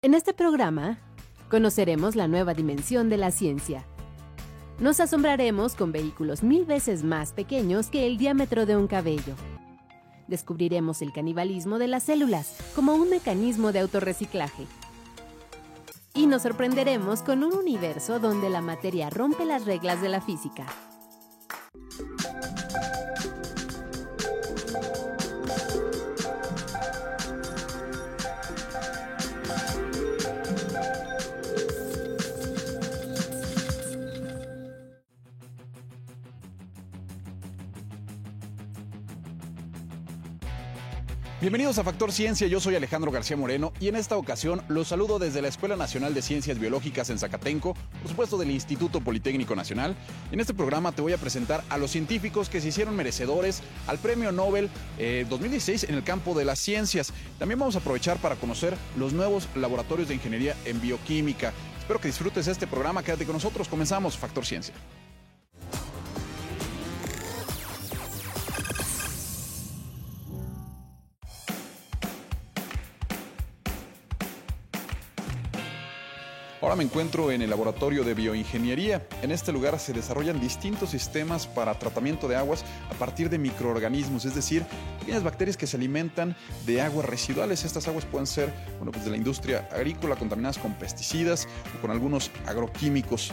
En este programa, conoceremos la nueva dimensión de la ciencia. Nos asombraremos con vehículos mil veces más pequeños que el diámetro de un cabello. Descubriremos el canibalismo de las células como un mecanismo de autorreciclaje. Y nos sorprenderemos con un universo donde la materia rompe las reglas de la física. Bienvenidos a Factor Ciencia, yo soy Alejandro García Moreno y en esta ocasión los saludo desde la Escuela Nacional de Ciencias Biológicas en Zacatenco, por supuesto del Instituto Politécnico Nacional. En este programa te voy a presentar a los científicos que se hicieron merecedores al Premio Nobel 2016 en el campo de las ciencias. También vamos a aprovechar para conocer los nuevos laboratorios de ingeniería en bioquímica. Espero que disfrutes este programa, quédate con nosotros, comenzamos Factor Ciencia. Me encuentro en el laboratorio de bioingeniería. En este lugar se desarrollan distintos sistemas para tratamiento de aguas a partir de microorganismos, es decir, pequeñas bacterias que se alimentan de aguas residuales. Estas aguas pueden ser bueno, pues de la industria agrícola, contaminadas con pesticidas o con algunos agroquímicos.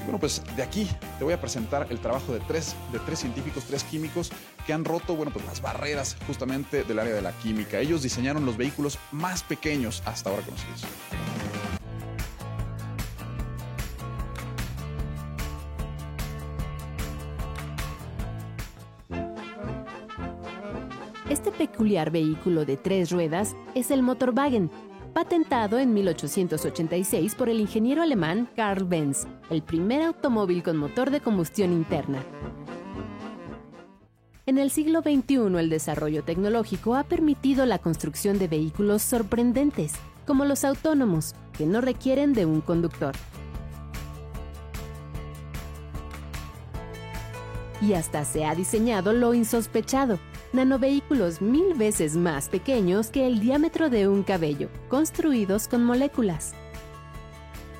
Y bueno, pues de aquí te voy a presentar el trabajo de tres, de tres científicos, tres químicos que han roto bueno, pues las barreras justamente del área de la química. Ellos diseñaron los vehículos más pequeños hasta ahora conocidos. Peculiar vehículo de tres ruedas es el Motorwagen, patentado en 1886 por el ingeniero alemán Karl Benz, el primer automóvil con motor de combustión interna. En el siglo XXI el desarrollo tecnológico ha permitido la construcción de vehículos sorprendentes, como los autónomos, que no requieren de un conductor. Y hasta se ha diseñado lo insospechado, nanovehículos mil veces más pequeños que el diámetro de un cabello, construidos con moléculas.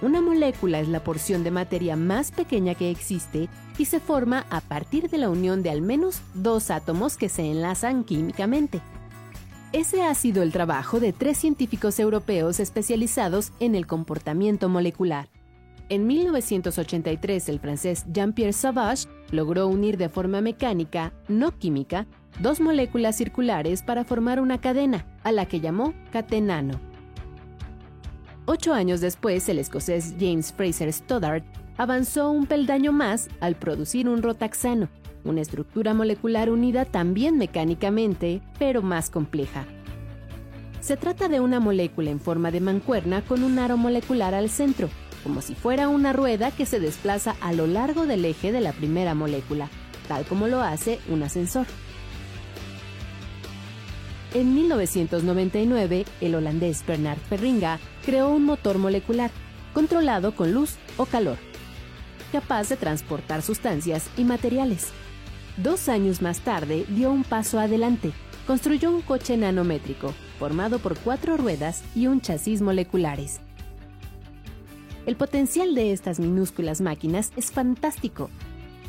Una molécula es la porción de materia más pequeña que existe y se forma a partir de la unión de al menos dos átomos que se enlazan químicamente. Ese ha sido el trabajo de tres científicos europeos especializados en el comportamiento molecular. En 1983, el francés Jean-Pierre Sauvage logró unir de forma mecánica, no química, dos moléculas circulares para formar una cadena, a la que llamó catenano. Ocho años después, el escocés James Fraser Stoddart avanzó un peldaño más al producir un rotaxano, una estructura molecular unida también mecánicamente, pero más compleja. Se trata de una molécula en forma de mancuerna con un aro molecular al centro, como si fuera una rueda que se desplaza a lo largo del eje de la primera molécula, tal como lo hace un ascensor. En 1999, el holandés Bernard Perringa creó un motor molecular, controlado con luz o calor, capaz de transportar sustancias y materiales. Dos años más tarde dio un paso adelante, construyó un coche nanométrico, formado por cuatro ruedas y un chasis moleculares. El potencial de estas minúsculas máquinas es fantástico,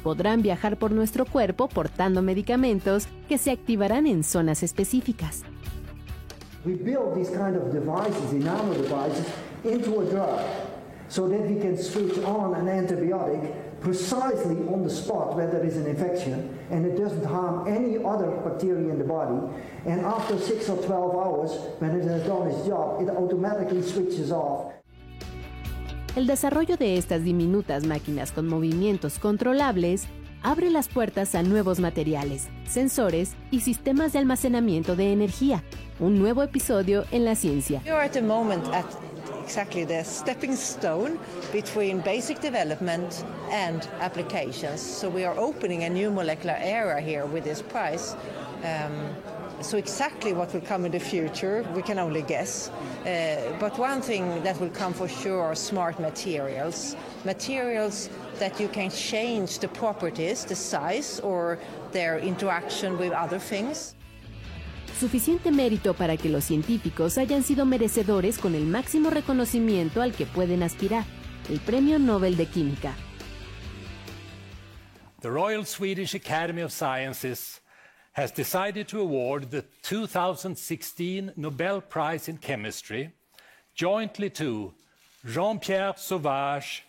podrán viajar por nuestro cuerpo portando medicamentos que se activarán en zonas específicas. We build these kind of devices, nano devices, into a drug so that we can switch on an antibiotic precisely on the spot where there is an infection and it doesn't harm any other bacteria in the body. And after 6 or 12 hours, when it has done its job, it automatically switches off el desarrollo de estas diminutas máquinas con movimientos controlables abre las puertas a nuevos materiales, sensores y sistemas de almacenamiento de energía. Un nuevo episodio en la ciencia. Exactly the stepping stone between basic development and applications. So we are opening a new molecular era here with this prize. Um, so exactly what will come in the future, we can only guess. Uh, but one thing that will come for sure are smart materials. Materials that you can change the properties, the size, or their interaction with other things. Suficiente mérito para que los científicos hayan sido merecedores con el máximo reconocimiento al que pueden aspirar, el Premio Nobel de Química. The Royal Swedish Academy of Sciences has decided to award the 2016 Nobel Prize in Chemistry jointly to Jean-Pierre Sauvage,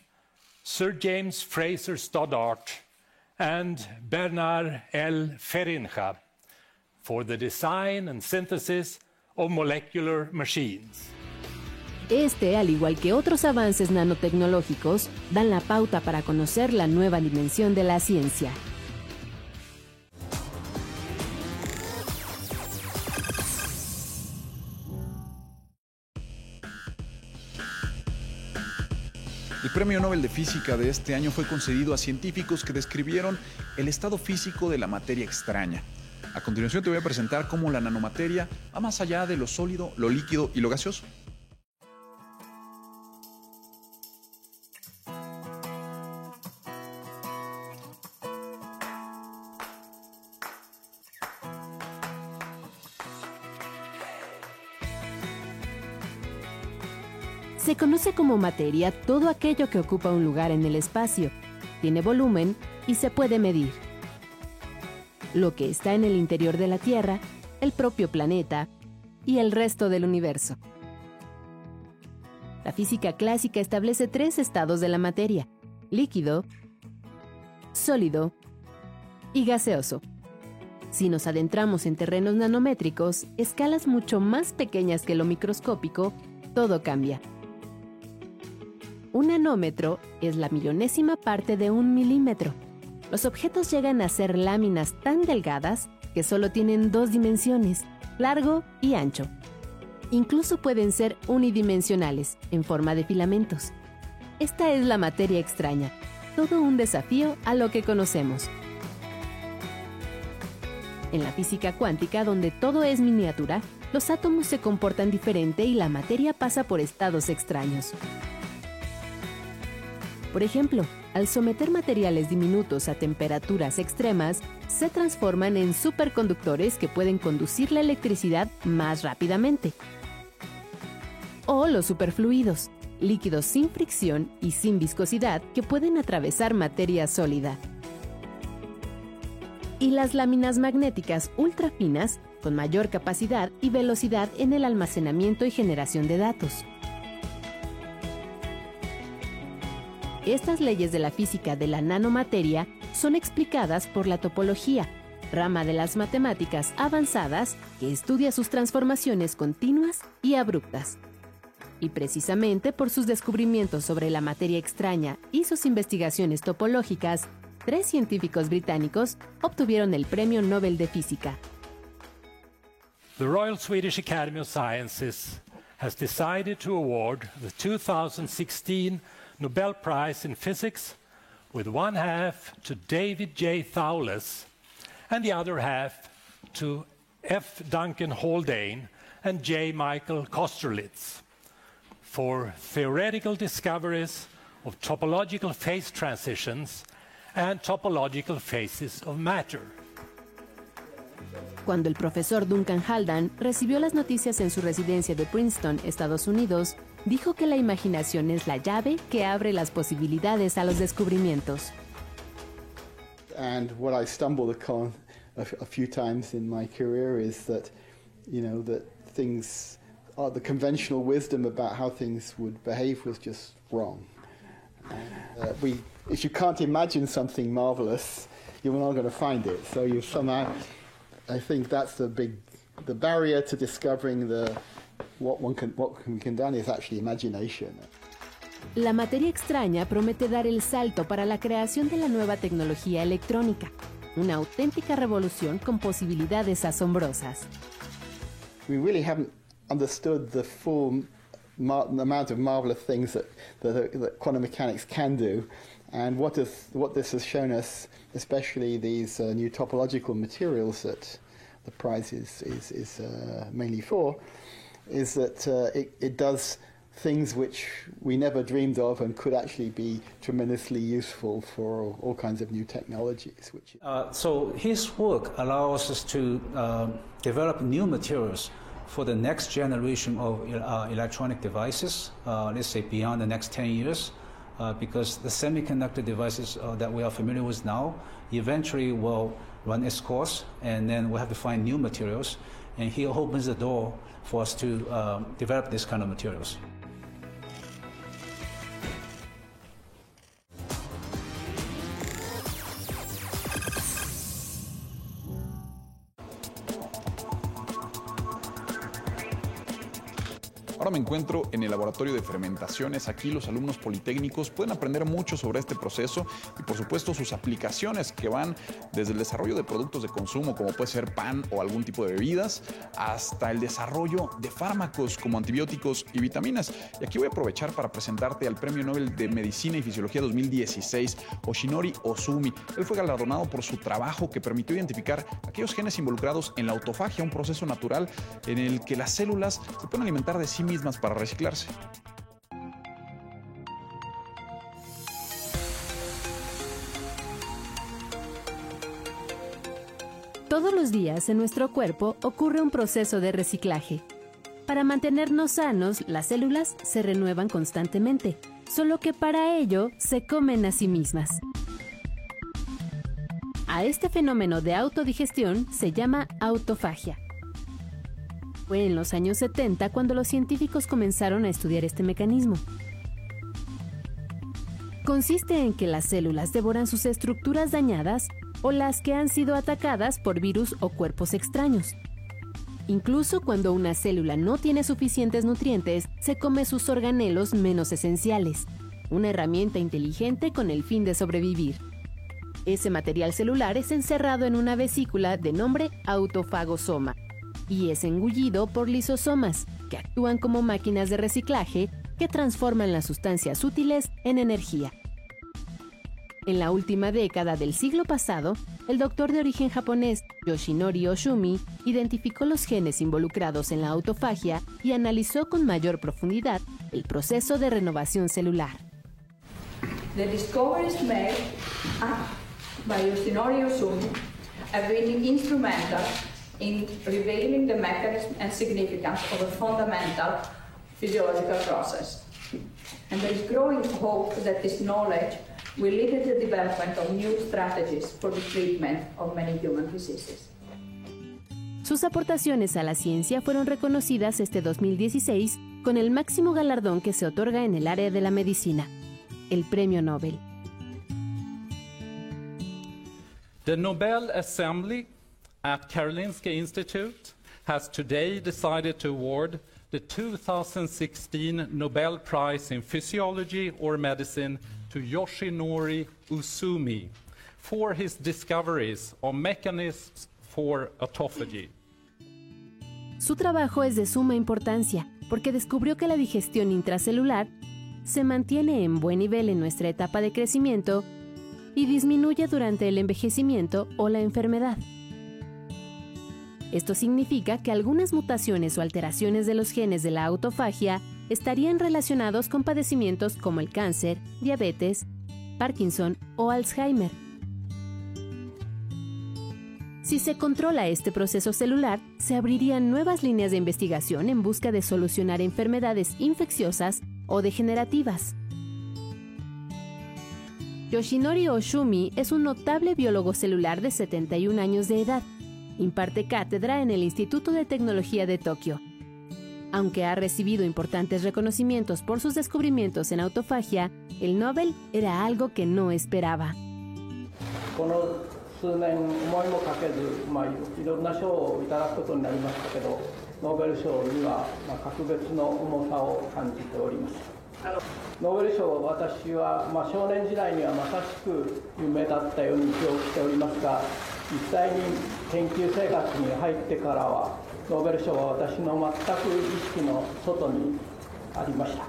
Sir James Fraser Stoddart, and Bernard L. Ferinja for the design and synthesis of molecular machines. Este, al igual que otros avances nanotecnológicos, dan la pauta para conocer la nueva dimensión de la ciencia. El Premio Nobel de Física de este año fue concedido a científicos que describieron el estado físico de la materia extraña. A continuación te voy a presentar cómo la nanomateria va más allá de lo sólido, lo líquido y lo gaseoso. Como materia todo aquello que ocupa un lugar en el espacio, tiene volumen y se puede medir. Lo que está en el interior de la Tierra, el propio planeta y el resto del universo. La física clásica establece tres estados de la materia, líquido, sólido y gaseoso. Si nos adentramos en terrenos nanométricos, escalas mucho más pequeñas que lo microscópico, todo cambia. Un nanómetro es la millonésima parte de un milímetro. Los objetos llegan a ser láminas tan delgadas que solo tienen dos dimensiones, largo y ancho. Incluso pueden ser unidimensionales, en forma de filamentos. Esta es la materia extraña, todo un desafío a lo que conocemos. En la física cuántica, donde todo es miniatura, los átomos se comportan diferente y la materia pasa por estados extraños. Por ejemplo, al someter materiales diminutos a temperaturas extremas, se transforman en superconductores que pueden conducir la electricidad más rápidamente. O los superfluidos, líquidos sin fricción y sin viscosidad que pueden atravesar materia sólida. Y las láminas magnéticas ultra finas con mayor capacidad y velocidad en el almacenamiento y generación de datos. Estas leyes de la física de la nanomateria son explicadas por la topología, rama de las matemáticas avanzadas que estudia sus transformaciones continuas y abruptas. Y precisamente por sus descubrimientos sobre la materia extraña y sus investigaciones topológicas, tres científicos británicos obtuvieron el Premio Nobel de Física. The Royal Swedish Academy of Sciences has decided to award the 2016 Nobel Prize in Physics, with one half to David J. Thouless and the other half to F. Duncan Haldane and J. Michael Kosterlitz for theoretical discoveries of topological phase transitions and topological phases of matter. Cuando el profesor Duncan Haldane recibió las noticias en su residencia de Princeton, Estados Unidos, dijo que la imaginación es la llave que abre las posibilidades a los descubrimientos. And what I stumbled upon a, a few times in my career is that, you know, that things, uh, the conventional wisdom about how things would behave was just wrong. Uh, we, if you can't imagine something marvelous, you're not going to find it. So you somehow, I think that's the big, the barrier to discovering the what one can, what we can done is actually imagination. La materia extraña promete dar el salto para la creación de la nueva tecnología electrónica, una auténtica revolución con posibilidades asombrosas. We really haven't understood the full amount of marvelous things that, that, that, quantum mechanics can do. And what, is, what this has shown us, especially these uh, new topological materials that the prize is, is, is uh, mainly for, is that uh, it, it does things which we never dreamed of and could actually be tremendously useful for all kinds of new technologies. Which uh, so his work allows us to uh, develop new materials for the next generation of uh, electronic devices, uh, let's say beyond the next 10 years, uh, because the semiconductor devices uh, that we are familiar with now eventually will run its course, and then we'll have to find new materials, and he opens the door for us to um, develop this kind of materials. Encuentro en el laboratorio de fermentaciones. Aquí los alumnos politécnicos pueden aprender mucho sobre este proceso y por supuesto sus aplicaciones que van desde el desarrollo de productos de consumo como puede ser pan o algún tipo de bebidas hasta el desarrollo de fármacos como antibióticos y vitaminas. Y aquí voy a aprovechar para presentarte al Premio Nobel de Medicina y Fisiología 2016, Oshinori Ozumi. Él fue galardonado por su trabajo que permitió identificar aquellos genes involucrados en la autofagia, un proceso natural en el que las células se pueden alimentar de sí mismas para reciclarse. Todos los días en nuestro cuerpo ocurre un proceso de reciclaje. Para mantenernos sanos, las células se renuevan constantemente, solo que para ello se comen a sí mismas. A este fenómeno de autodigestión se llama autofagia. Fue en los años 70 cuando los científicos comenzaron a estudiar este mecanismo. Consiste en que las células devoran sus estructuras dañadas o las que han sido atacadas por virus o cuerpos extraños. Incluso cuando una célula no tiene suficientes nutrientes, se come sus organelos menos esenciales, una herramienta inteligente con el fin de sobrevivir. Ese material celular es encerrado en una vesícula de nombre autofagosoma y es engullido por lisosomas, que actúan como máquinas de reciclaje que transforman las sustancias útiles en energía. En la última década del siglo pasado, el doctor de origen japonés Yoshinori Oshumi identificó los genes involucrados en la autofagia y analizó con mayor profundidad el proceso de renovación celular. The discoveries made by Yoshinori Oshumi have been instrumental in revealing the mechanism and significance of a fundamental physiological process. And there is growing hope that this knowledge will lead to the development of new strategies for the treatment of many human diseases. Sus aportaciones a la ciencia fueron reconocidas este 2016 con el máximo galardón que se otorga en el área de la medicina, el Premio Nobel. The Nobel Assembly at Karolinska Institute has today decided to award the 2016 Nobel Prize in Physiology or Medicine to Yoshinori Usumi for his discoveries on mechanisms for autophagy. Su trabajo es de suma importancia porque descubrió que la digestión intracelular se mantiene en buen nivel en nuestra etapa de crecimiento y disminuye durante el envejecimiento o la enfermedad. Esto significa que algunas mutaciones o alteraciones de los genes de la autofagia estarían relacionados con padecimientos como el cáncer, diabetes, Parkinson o Alzheimer. Si se controla este proceso celular, se abrirían nuevas líneas de investigación en busca de solucionar enfermedades infecciosas o degenerativas. Yoshinori Oshumi es un notable biólogo celular de 71 años de edad imparte cátedra en el Instituto de Tecnología de Tokio. Aunque ha recibido importantes reconocimientos por sus descubrimientos en autofagia, el Nobel era algo que no esperaba. この数年思いもかけず、まあ、いろんな賞をいただくことになりましたけどノーベル賞には、まあ、格別の重さを感じておりますノーベル賞は私は、まあ、少年時代にはまさしく夢だったように記憶しておりますが実際に研究生活に入ってからはノーベル賞は私の全く意識の外にありました。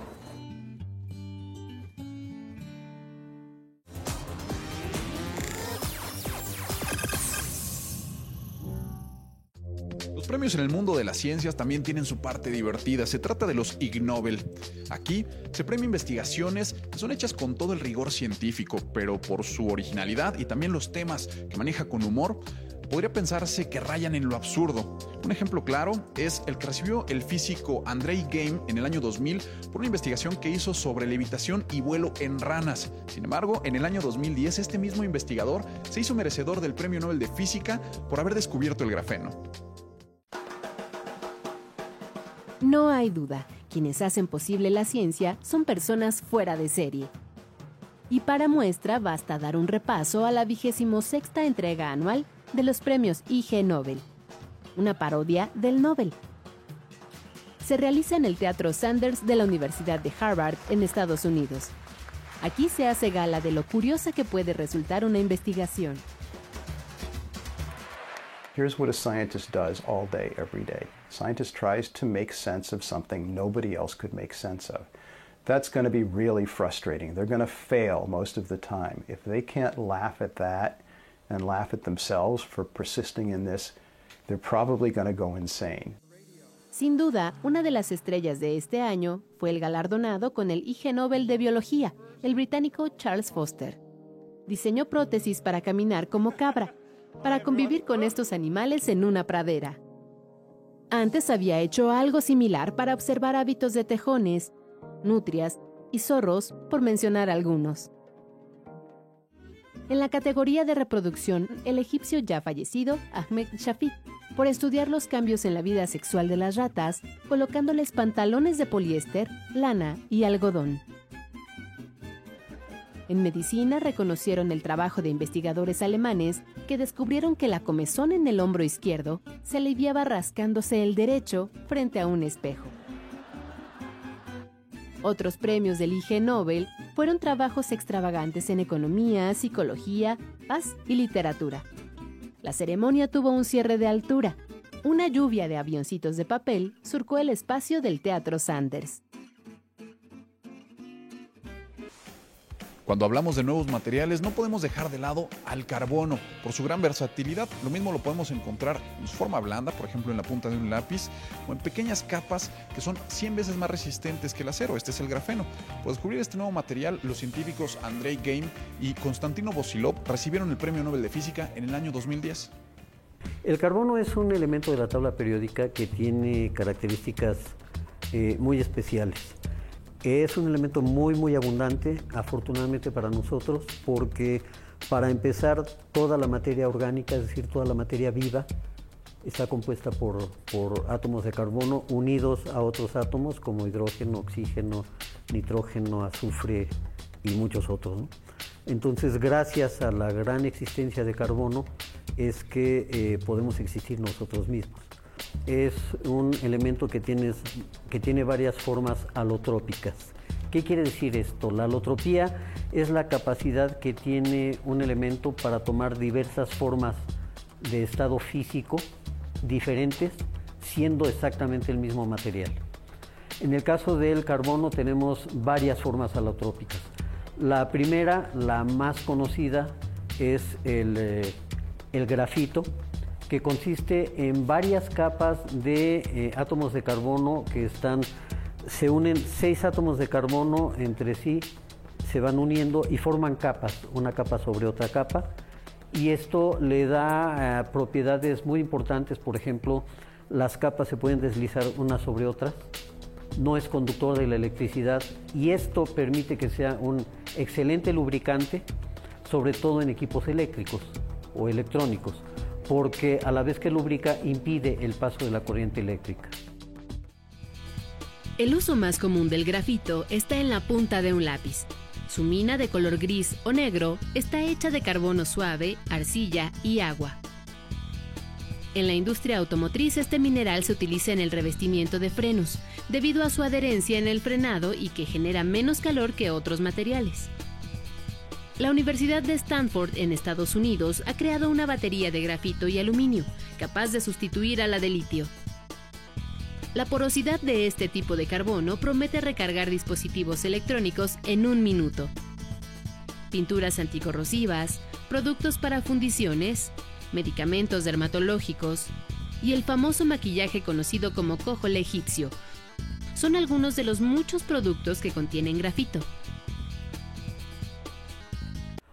Premios en el mundo de las ciencias también tienen su parte divertida. Se trata de los Ig Nobel. Aquí se premia investigaciones que son hechas con todo el rigor científico, pero por su originalidad y también los temas que maneja con humor, podría pensarse que rayan en lo absurdo. Un ejemplo claro es el que recibió el físico Andrei Game en el año 2000 por una investigación que hizo sobre levitación y vuelo en ranas. Sin embargo, en el año 2010 este mismo investigador se hizo merecedor del Premio Nobel de Física por haber descubierto el grafeno. No hay duda, quienes hacen posible la ciencia son personas fuera de serie. Y para muestra basta dar un repaso a la vigésimo sexta entrega anual de los premios IG Nobel, una parodia del Nobel. Se realiza en el Teatro Sanders de la Universidad de Harvard en Estados Unidos. Aquí se hace gala de lo curiosa que puede resultar una investigación. Here's what a scientist does all day, every day. Scientist tries to make sense of something nobody else could make sense of. That's going to be really frustrating. They're going to fail most of the time. If they can't laugh at that and laugh at themselves for persisting in this, they're probably going to go insane. Sin duda, una de las estrellas de este año fue el galardonado con el IG Nobel de Biología, el británico Charles Foster. Diseñó prótesis para caminar como cabra, para convivir con estos animales en una pradera. Antes había hecho algo similar para observar hábitos de tejones, nutrias y zorros, por mencionar algunos. En la categoría de reproducción, el egipcio ya fallecido, Ahmed Shafik, por estudiar los cambios en la vida sexual de las ratas, colocándoles pantalones de poliéster, lana y algodón. En medicina reconocieron el trabajo de investigadores alemanes que descubrieron que la comezón en el hombro izquierdo se aliviaba rascándose el derecho frente a un espejo. Otros premios del IG Nobel fueron trabajos extravagantes en economía, psicología, paz y literatura. La ceremonia tuvo un cierre de altura. Una lluvia de avioncitos de papel surcó el espacio del Teatro Sanders. Cuando hablamos de nuevos materiales, no podemos dejar de lado al carbono por su gran versatilidad. Lo mismo lo podemos encontrar en forma blanda, por ejemplo en la punta de un lápiz, o en pequeñas capas que son 100 veces más resistentes que el acero. Este es el grafeno. Por descubrir este nuevo material, los científicos Andrei Game y Konstantino Bosilov recibieron el Premio Nobel de Física en el año 2010. El carbono es un elemento de la tabla periódica que tiene características eh, muy especiales. Es un elemento muy, muy abundante, afortunadamente para nosotros, porque para empezar, toda la materia orgánica, es decir, toda la materia viva, está compuesta por, por átomos de carbono unidos a otros átomos como hidrógeno, oxígeno, nitrógeno, azufre y muchos otros. Entonces, gracias a la gran existencia de carbono, es que eh, podemos existir nosotros mismos es un elemento que, tienes, que tiene varias formas alotrópicas. ¿Qué quiere decir esto? La alotropía es la capacidad que tiene un elemento para tomar diversas formas de estado físico diferentes, siendo exactamente el mismo material. En el caso del carbono tenemos varias formas alotrópicas. La primera, la más conocida, es el, eh, el grafito, que consiste en varias capas de eh, átomos de carbono que están, se unen seis átomos de carbono entre sí, se van uniendo y forman capas, una capa sobre otra capa, y esto le da eh, propiedades muy importantes, por ejemplo, las capas se pueden deslizar unas sobre otras, no es conductor de la electricidad y esto permite que sea un excelente lubricante, sobre todo en equipos eléctricos o electrónicos porque a la vez que lubrica impide el paso de la corriente eléctrica. El uso más común del grafito está en la punta de un lápiz. Su mina de color gris o negro está hecha de carbono suave, arcilla y agua. En la industria automotriz este mineral se utiliza en el revestimiento de frenos, debido a su adherencia en el frenado y que genera menos calor que otros materiales. La Universidad de Stanford en Estados Unidos ha creado una batería de grafito y aluminio capaz de sustituir a la de litio. La porosidad de este tipo de carbono promete recargar dispositivos electrónicos en un minuto. Pinturas anticorrosivas, productos para fundiciones, medicamentos dermatológicos, y el famoso maquillaje conocido como cojol egipcio. Son algunos de los muchos productos que contienen grafito.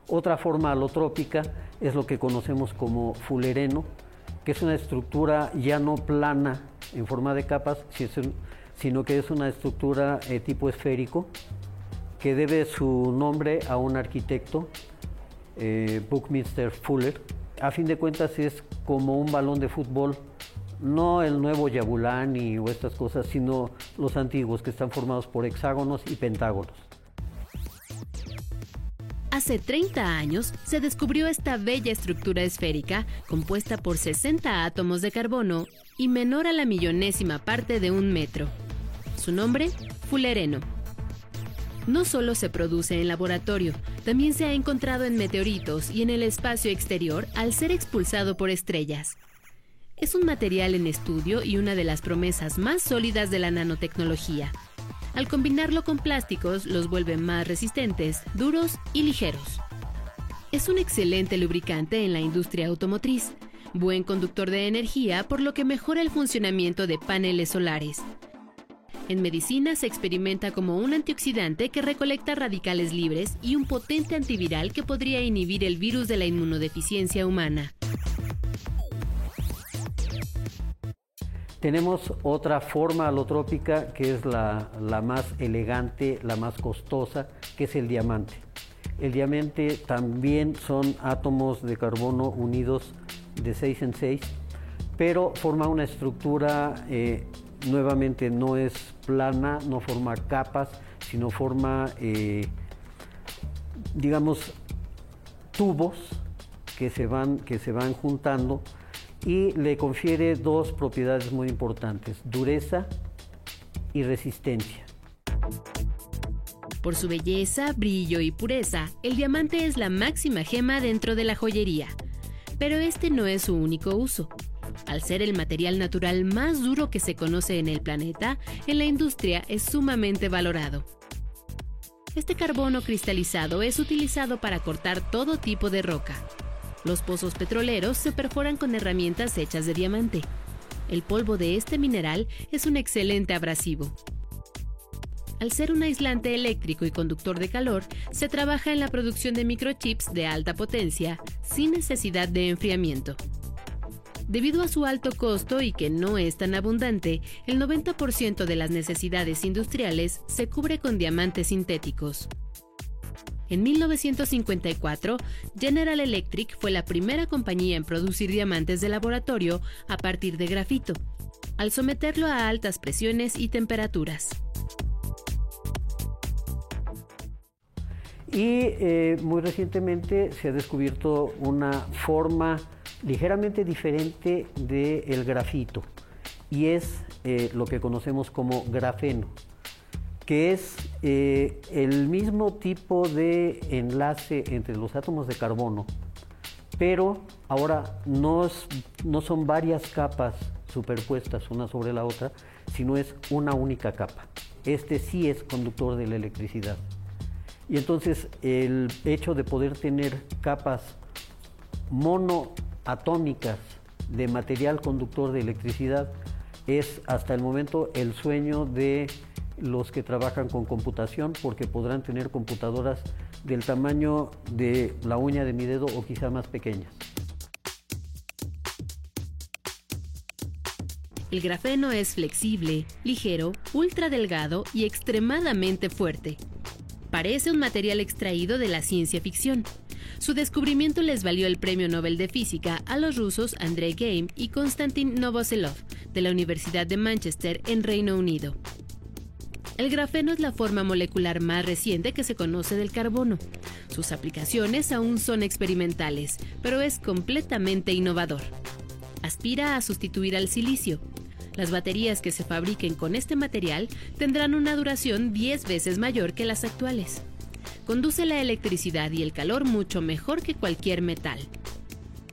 Otra forma alotrópica es lo que conocemos como fulereno, que es una estructura ya no plana en forma de capas, sino que es una estructura eh, tipo esférico, que debe su nombre a un arquitecto, eh, Buckminster Fuller. A fin de cuentas es como un balón de fútbol, no el nuevo Yabulani o estas cosas, sino los antiguos que están formados por hexágonos y pentágonos. Hace 30 años se descubrió esta bella estructura esférica compuesta por 60 átomos de carbono y menor a la millonésima parte de un metro. Su nombre, fulereno. No solo se produce en laboratorio, también se ha encontrado en meteoritos y en el espacio exterior al ser expulsado por estrellas. Es un material en estudio y una de las promesas más sólidas de la nanotecnología. Al combinarlo con plásticos los vuelve más resistentes, duros y ligeros. Es un excelente lubricante en la industria automotriz, buen conductor de energía por lo que mejora el funcionamiento de paneles solares. En medicina se experimenta como un antioxidante que recolecta radicales libres y un potente antiviral que podría inhibir el virus de la inmunodeficiencia humana. Tenemos otra forma alotrópica que es la, más elegante, la más costosa, que es el diamante. El diamante también son átomos de carbono unidos de 6 en 6, pero forma una estructura, eh, nuevamente no es plana, no forma capas, sino forma, eh, digamos, tubos que se van, que se van juntando y le confiere dos propiedades muy importantes, dureza y resistencia. Por su belleza, brillo y pureza, el diamante es la máxima gema dentro de la joyería. Pero este no es su único uso. Al ser el material natural más duro que se conoce en el planeta, en la industria es sumamente valorado. Este carbono cristalizado es utilizado para cortar todo tipo de roca, los pozos petroleros se perforan con herramientas hechas de diamante. El polvo de este mineral es un excelente abrasivo. Al ser un aislante eléctrico y conductor de calor, se trabaja en la producción de microchips de alta potencia sin necesidad de enfriamiento. Debido a su alto costo y que no es tan abundante, el 90% de las necesidades industriales se cubre con diamantes sintéticos. En 1954, General Electric fue la primera compañía en producir diamantes de laboratorio a partir de grafito, al someterlo a altas presiones y temperaturas. Y eh, muy recientemente se ha descubierto una forma ligeramente diferente del grafito y es eh, lo que conocemos como grafeno que es eh, el mismo tipo de enlace entre los átomos de carbono, pero ahora no, no son varias capas superpuestas una sobre la otra, sino es una única capa. Este sí es conductor de la electricidad. Y entonces el hecho de poder tener capas monoatómicas de material conductor de electricidad es hasta el momento el sueño de los que trabajan con computación porque podrán tener computadoras del tamaño de la uña de mi dedo o quizá más pequeñas. El grafeno es flexible, ligero, ultra delgado y extremadamente fuerte. Parece un material extraído de la ciencia ficción. Su descubrimiento les valió el Premio Nobel de Física a los rusos Andrei Geim y Konstantin Novoselov de la Universidad de Manchester en Reino Unido. El grafeno es la forma molecular más reciente que se conoce del carbono. Sus aplicaciones aún son experimentales, pero es completamente innovador. Aspira a sustituir al silicio. Las baterías que se fabriquen con este material tendrán una duración 10 veces mayor que las actuales. Conduce la electricidad y el calor mucho mejor que cualquier metal.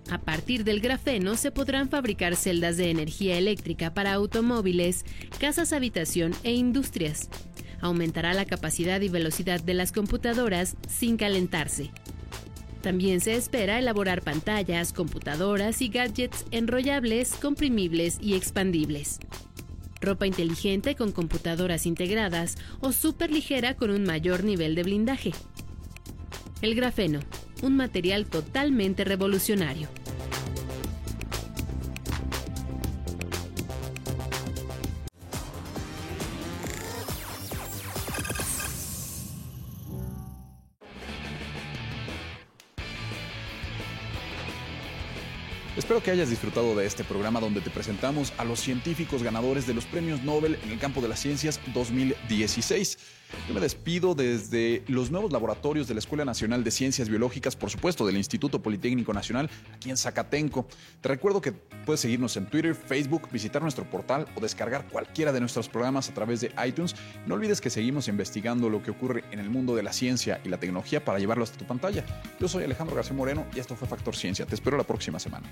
A partir del grafeno se podrán fabricar celdas de energía eléctrica para automóviles, casas habitación e industrias. Aumentará la capacidad y velocidad de las computadoras sin calentarse. También se espera elaborar pantallas, computadoras y gadgets enrollables, comprimibles y expandibles. Ropa inteligente con computadoras integradas o súper ligera con un mayor nivel de blindaje. El grafeno, un material totalmente revolucionario. Espero que hayas disfrutado de este programa donde te presentamos a los científicos ganadores de los premios Nobel en el campo de las ciencias 2016. Yo me despido desde los nuevos laboratorios de la Escuela Nacional de Ciencias Biológicas, por supuesto, del Instituto Politécnico Nacional, aquí en Zacatenco. Te recuerdo que puedes seguirnos en Twitter, Facebook, visitar nuestro portal o descargar cualquiera de nuestros programas a través de iTunes. No olvides que seguimos investigando lo que ocurre en el mundo de la ciencia y la tecnología para llevarlo hasta tu pantalla. Yo soy Alejandro García Moreno y esto fue Factor Ciencia. Te espero la próxima semana.